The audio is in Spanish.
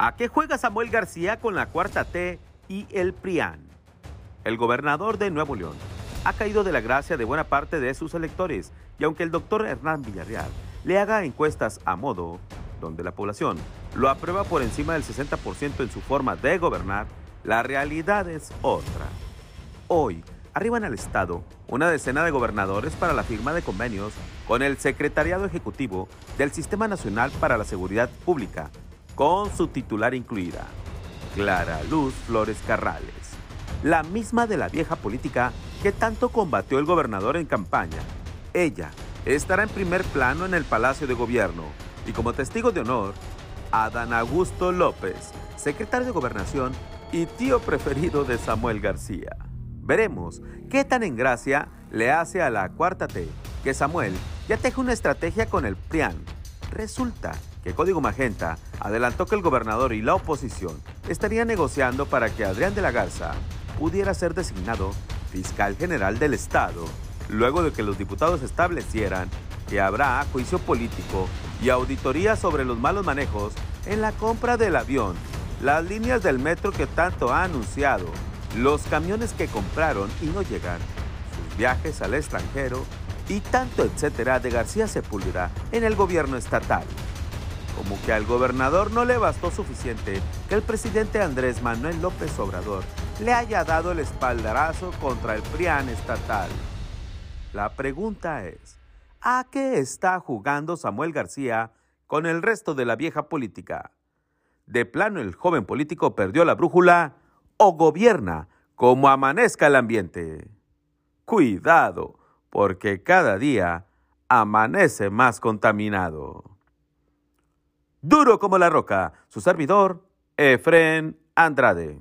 ¿A qué juega Samuel García con la cuarta T y el PRIAN? El gobernador de Nuevo León ha caído de la gracia de buena parte de sus electores y aunque el doctor Hernán Villarreal le haga encuestas a modo, donde la población lo aprueba por encima del 60% en su forma de gobernar, la realidad es otra. Hoy, arriban al Estado una decena de gobernadores para la firma de convenios con el Secretariado Ejecutivo del Sistema Nacional para la Seguridad Pública, con su titular incluida, Clara Luz Flores Carrales, la misma de la vieja política que tanto combatió el gobernador en campaña. Ella estará en primer plano en el Palacio de Gobierno y como testigo de honor, Adán Augusto López, secretario de Gobernación y tío preferido de Samuel García. Veremos qué tan en gracia le hace a la cuarta T que Samuel ya teje una estrategia con el PRIAN. Resulta que Código Magenta adelantó que el gobernador y la oposición estarían negociando para que Adrián de la Garza pudiera ser designado fiscal general del Estado, luego de que los diputados establecieran que habrá juicio político y auditoría sobre los malos manejos en la compra del avión, las líneas del metro que tanto ha anunciado, los camiones que compraron y no llegan, sus viajes al extranjero y tanto etcétera de García Sepúlveda en el gobierno estatal. Como que al gobernador no le bastó suficiente que el presidente Andrés Manuel López Obrador le haya dado el espaldarazo contra el PRIAN estatal. La pregunta es, ¿a qué está jugando Samuel García con el resto de la vieja política? ¿De plano el joven político perdió la brújula o gobierna como amanezca el ambiente? Cuidado, porque cada día amanece más contaminado. Duro como la roca, su servidor, Efren Andrade.